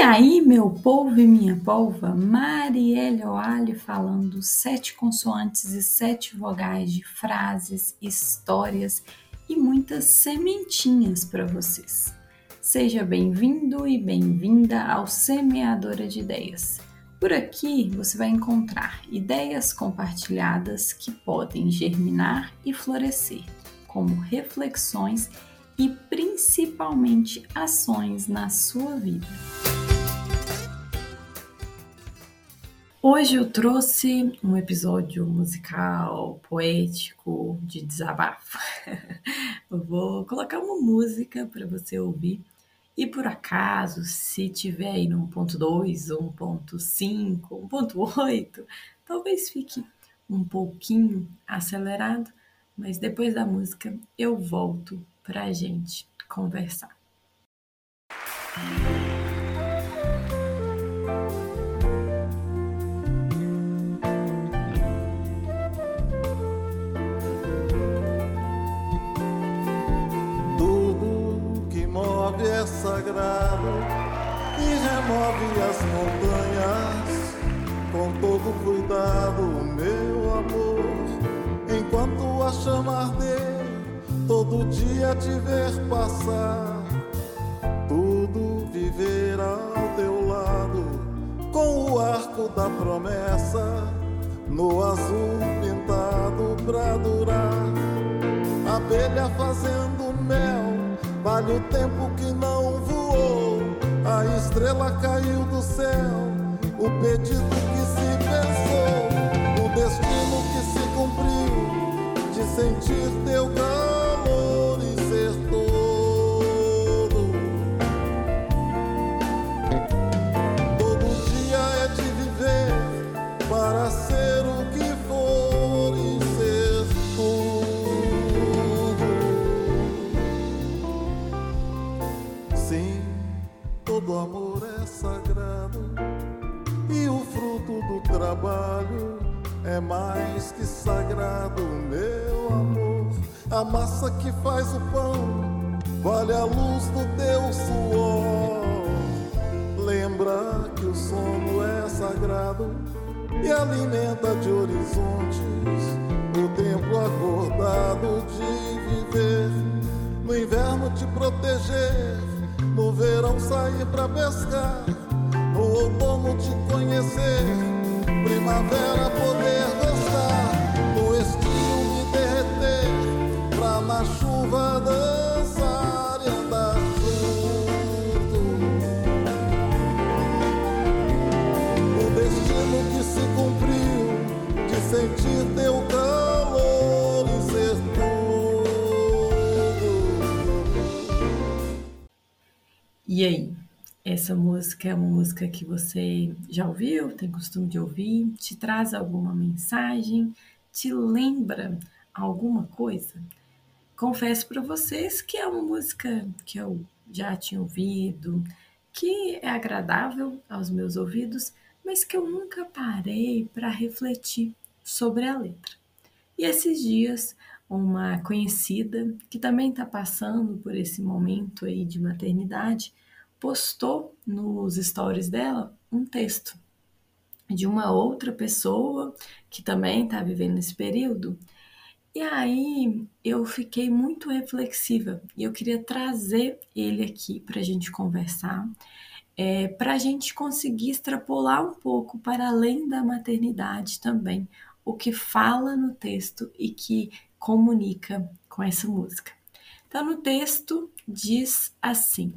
E aí, meu povo e minha polva, Marielle Oali falando sete consoantes e sete vogais de frases, histórias e muitas sementinhas para vocês. Seja bem-vindo e bem-vinda ao Semeadora de Ideias. Por aqui você vai encontrar ideias compartilhadas que podem germinar e florescer, como reflexões e principalmente ações na sua vida. Hoje eu trouxe um episódio musical, poético, de desabafo. eu vou colocar uma música para você ouvir. E por acaso, se tiver aí no 1.2, 1.5, 1.8, talvez fique um pouquinho acelerado, mas depois da música eu volto para a gente conversar. Sagrado e remove as montanhas com todo cuidado, meu amor. Enquanto a chama arder, todo dia te ver passar, tudo viver ao teu lado, com o arco da promessa no azul pintado pra durar. Abelha fazendo mel Vale o tempo que não voou, a estrela caiu do céu, o pedido que se pensou, o destino que se cumpriu, de sentir teu calor trabalho é mais que sagrado, meu amor. A massa que faz o pão vale a luz do teu suor. Lembra que o sono é sagrado e alimenta de horizontes o tempo acordado de viver. No inverno te proteger no verão sair pra pescar, no outono te conhecer, primavera poder gostar, no estio me derreter, pra na chuva dançar e andar junto. O destino que se cumpriu, de sentir teu calor e ser E aí, essa música é uma música que você já ouviu, tem costume de ouvir, te traz alguma mensagem, te lembra alguma coisa? Confesso para vocês que é uma música que eu já tinha ouvido, que é agradável aos meus ouvidos, mas que eu nunca parei para refletir sobre a letra. E esses dias, uma conhecida que também está passando por esse momento aí de maternidade postou nos stories dela um texto de uma outra pessoa que também está vivendo esse período. E aí eu fiquei muito reflexiva e eu queria trazer ele aqui para a gente conversar, é, para a gente conseguir extrapolar um pouco para além da maternidade também, o que fala no texto e que comunica com essa música. Então, no texto diz assim: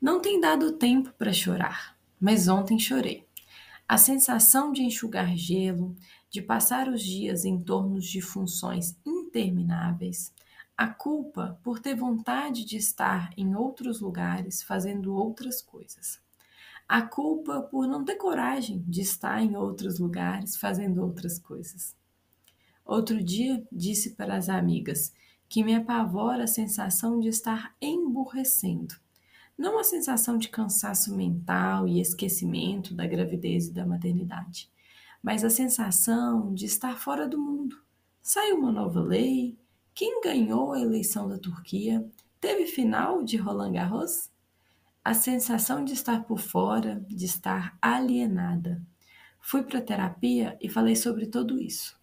Não tem dado tempo para chorar, mas ontem chorei. A sensação de enxugar gelo, de passar os dias em torno de funções intermináveis, a culpa por ter vontade de estar em outros lugares fazendo outras coisas. A culpa por não ter coragem de estar em outros lugares fazendo outras coisas. Outro dia disse para as amigas que me apavora a sensação de estar emburrecendo. Não a sensação de cansaço mental e esquecimento da gravidez e da maternidade, mas a sensação de estar fora do mundo. Saiu uma nova lei. Quem ganhou a eleição da Turquia? Teve final de Roland Garros? a sensação de estar por fora, de estar alienada. Fui para terapia e falei sobre tudo isso.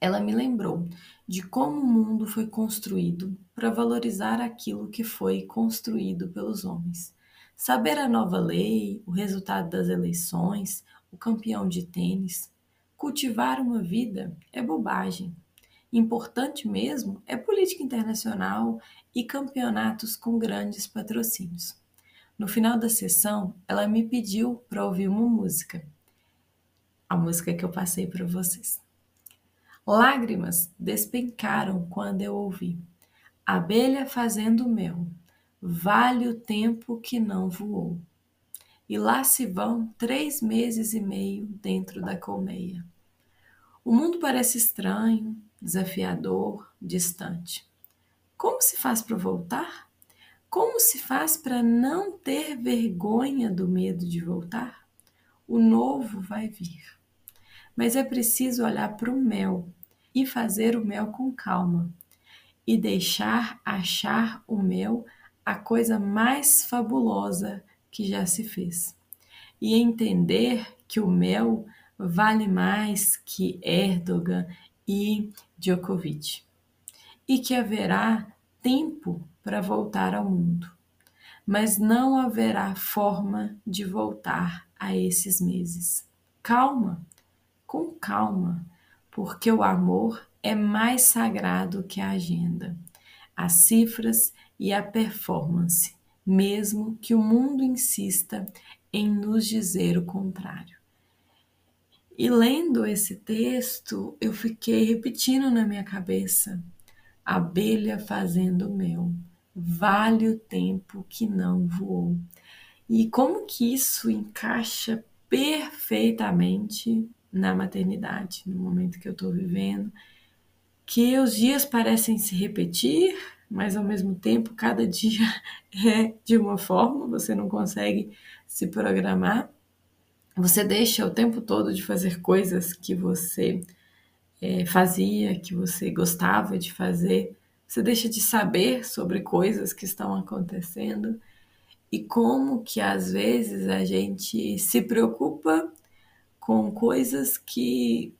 Ela me lembrou de como o mundo foi construído para valorizar aquilo que foi construído pelos homens. Saber a nova lei, o resultado das eleições, o campeão de tênis, cultivar uma vida é bobagem. Importante mesmo é política internacional e campeonatos com grandes patrocínios. No final da sessão, ela me pediu para ouvir uma música. A música que eu passei para vocês. Lágrimas despencaram quando eu ouvi. Abelha fazendo mel, vale o tempo que não voou. E lá se vão três meses e meio dentro da colmeia. O mundo parece estranho, desafiador, distante. Como se faz para voltar? Como se faz para não ter vergonha do medo de voltar? O novo vai vir. Mas é preciso olhar para o mel e fazer o mel com calma e deixar achar o mel a coisa mais fabulosa que já se fez. E entender que o mel vale mais que Erdogan e Djokovic. E que haverá tempo para voltar ao mundo. Mas não haverá forma de voltar a esses meses. Calma, com calma porque o amor é mais sagrado que a agenda, as cifras e a performance, mesmo que o mundo insista em nos dizer o contrário. E lendo esse texto, eu fiquei repetindo na minha cabeça: abelha fazendo mel, vale o tempo que não voou. E como que isso encaixa perfeitamente na maternidade, no momento que eu estou vivendo, que os dias parecem se repetir, mas ao mesmo tempo cada dia é de uma forma, você não consegue se programar. Você deixa o tempo todo de fazer coisas que você é, fazia, que você gostava de fazer. Você deixa de saber sobre coisas que estão acontecendo e como que às vezes a gente se preocupa com coisas que,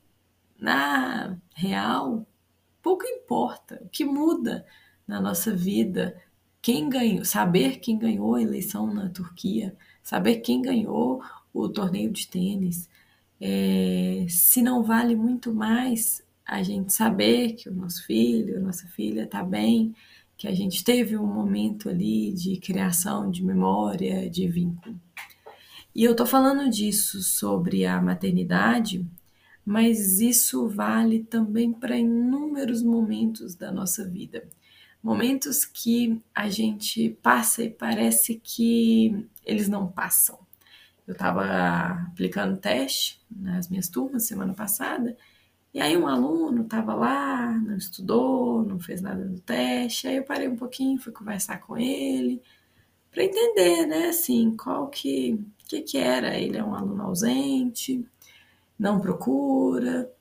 na real, pouco importa. O que muda na nossa vida, quem ganhou, saber quem ganhou a eleição na Turquia, saber quem ganhou o torneio de tênis, é, se não vale muito mais a gente saber que o nosso filho, a nossa filha está bem, que a gente teve um momento ali de criação de memória, de vínculo. E eu tô falando disso sobre a maternidade, mas isso vale também para inúmeros momentos da nossa vida. Momentos que a gente passa e parece que eles não passam. Eu estava aplicando teste nas minhas turmas semana passada, e aí um aluno estava lá, não estudou, não fez nada do teste, aí eu parei um pouquinho, fui conversar com ele, para entender, né, assim, qual que que, que era? Ele é um aluno ausente, não procura.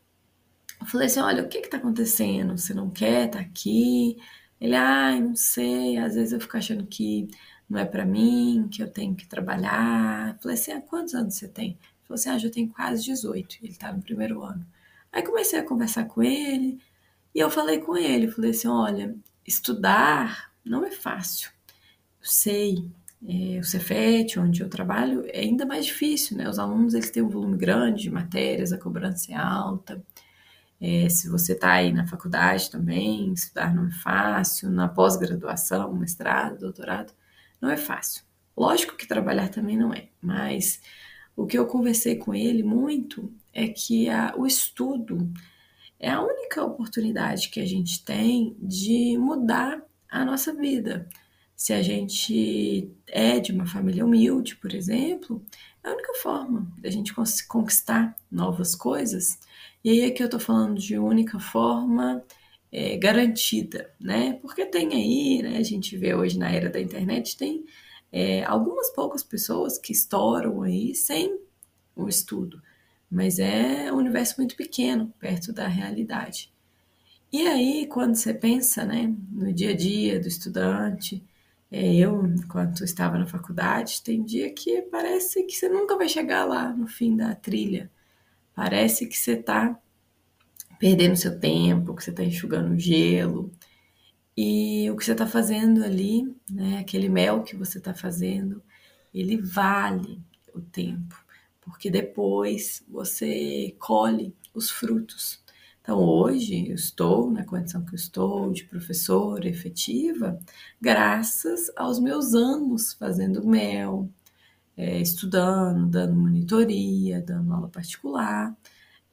Eu falei assim: olha, o que está acontecendo? Você não quer tá aqui? Ele, ai, não sei, às vezes eu fico achando que não é para mim, que eu tenho que trabalhar. Eu falei assim: há quantos anos você tem? Ele falou assim: ah, já tenho quase 18. Ele está no primeiro ano. Aí comecei a conversar com ele e eu falei com ele: falei assim, olha, estudar não é fácil. Sei, é, o Cefet, onde eu trabalho, é ainda mais difícil, né? Os alunos eles têm um volume grande de matérias, a cobrança é alta. É, se você está aí na faculdade também, estudar não é fácil, na pós-graduação, mestrado, doutorado, não é fácil. Lógico que trabalhar também não é, mas o que eu conversei com ele muito é que a, o estudo é a única oportunidade que a gente tem de mudar a nossa vida se a gente é de uma família humilde, por exemplo, é a única forma da gente conquistar novas coisas. E aí aqui eu estou falando de única forma é, garantida, né? Porque tem aí, né? A gente vê hoje na era da internet, tem é, algumas poucas pessoas que estouram aí sem o estudo, mas é um universo muito pequeno perto da realidade. E aí, quando você pensa, né, no dia a dia do estudante, eu, enquanto estava na faculdade, tem dia que parece que você nunca vai chegar lá no fim da trilha. Parece que você está perdendo seu tempo, que você está enxugando gelo. E o que você está fazendo ali, né, aquele mel que você está fazendo, ele vale o tempo, porque depois você colhe os frutos. Então, hoje eu estou na condição que eu estou de professora efetiva, graças aos meus anos fazendo mel, é, estudando, dando monitoria, dando aula particular.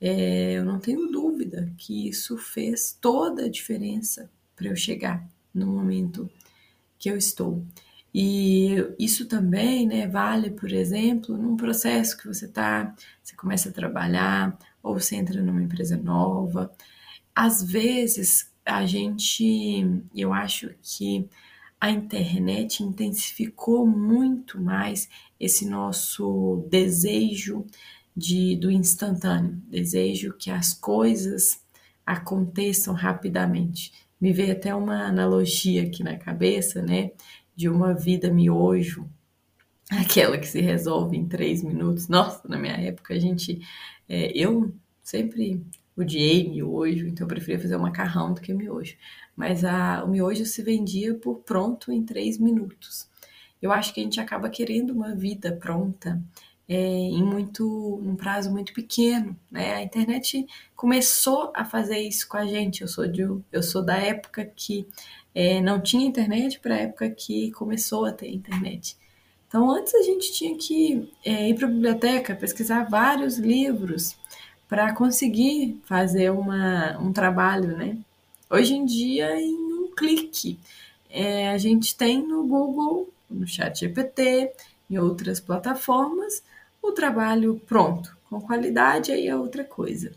É, eu não tenho dúvida que isso fez toda a diferença para eu chegar no momento que eu estou. E isso também né, vale, por exemplo, num processo que você está, você começa a trabalhar, ou você entra numa empresa nova. Às vezes, a gente, eu acho que a internet intensificou muito mais esse nosso desejo de, do instantâneo, desejo que as coisas aconteçam rapidamente. Me veio até uma analogia aqui na cabeça, né, de uma vida miojo, aquela que se resolve em três minutos. Nossa, na minha época a gente é, eu sempre odiei miojo, então eu preferia fazer um macarrão do que miojo. Mas a, o miojo se vendia por pronto em três minutos. Eu acho que a gente acaba querendo uma vida pronta é, em muito um prazo muito pequeno, né? A internet começou a fazer isso com a gente. Eu sou de, eu sou da época que é, não tinha internet para a época que começou a ter internet. Então, antes a gente tinha que é, ir para a biblioteca, pesquisar vários livros para conseguir fazer uma, um trabalho, né? Hoje em dia, em um clique, é, a gente tem no Google, no Chat GPT, em outras plataformas, o trabalho pronto, com qualidade aí é outra coisa.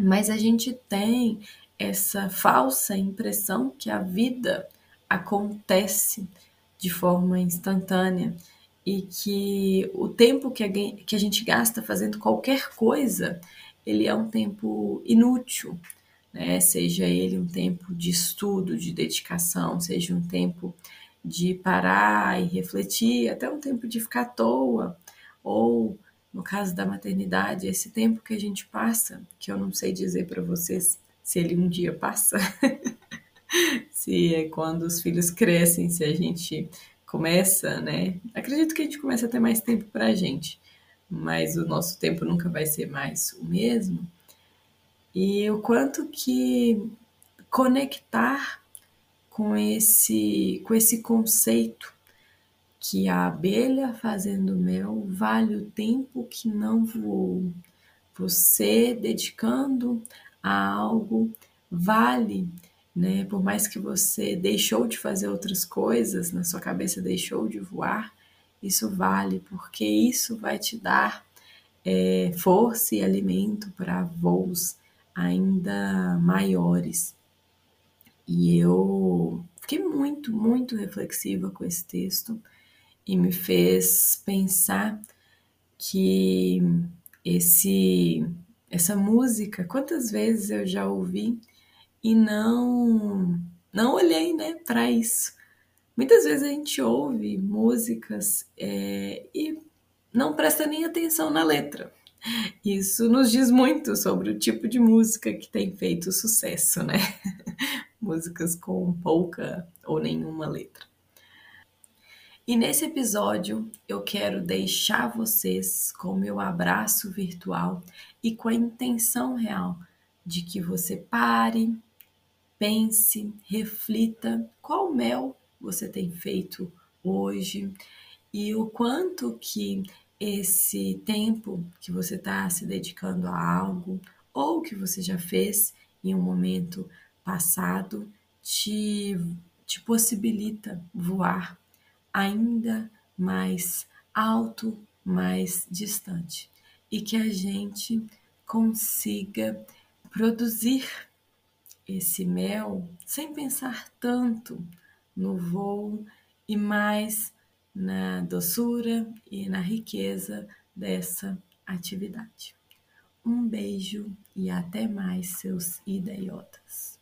Mas a gente tem essa falsa impressão que a vida acontece de forma instantânea e que o tempo que a, gente gasta fazendo qualquer coisa, ele é um tempo inútil, né? Seja ele um tempo de estudo, de dedicação, seja um tempo de parar e refletir, até um tempo de ficar à toa, ou no caso da maternidade, esse tempo que a gente passa, que eu não sei dizer para vocês se ele um dia passa, se é quando os filhos crescem, se a gente começa, né? Acredito que a gente começa a ter mais tempo para a gente, mas o nosso tempo nunca vai ser mais o mesmo. E o quanto que conectar com esse, com esse conceito que a abelha fazendo mel vale o tempo que não voou. Você dedicando a algo vale né? Por mais que você deixou de fazer outras coisas, na sua cabeça deixou de voar, isso vale, porque isso vai te dar é, força e alimento para voos ainda maiores. E eu fiquei muito, muito reflexiva com esse texto e me fez pensar que esse essa música, quantas vezes eu já ouvi e não não olhei né, para isso. Muitas vezes a gente ouve músicas é, e não presta nem atenção na letra. Isso nos diz muito sobre o tipo de música que tem feito sucesso, né? Músicas com pouca ou nenhuma letra. E nesse episódio eu quero deixar vocês com meu abraço virtual e com a intenção real de que você pare, pense, reflita qual mel você tem feito hoje e o quanto que esse tempo que você está se dedicando a algo ou que você já fez em um momento passado te, te possibilita voar ainda mais alto, mais distante e que a gente consiga produzir esse mel sem pensar tanto no voo e mais na doçura e na riqueza dessa atividade. Um beijo e até mais, seus idiotas.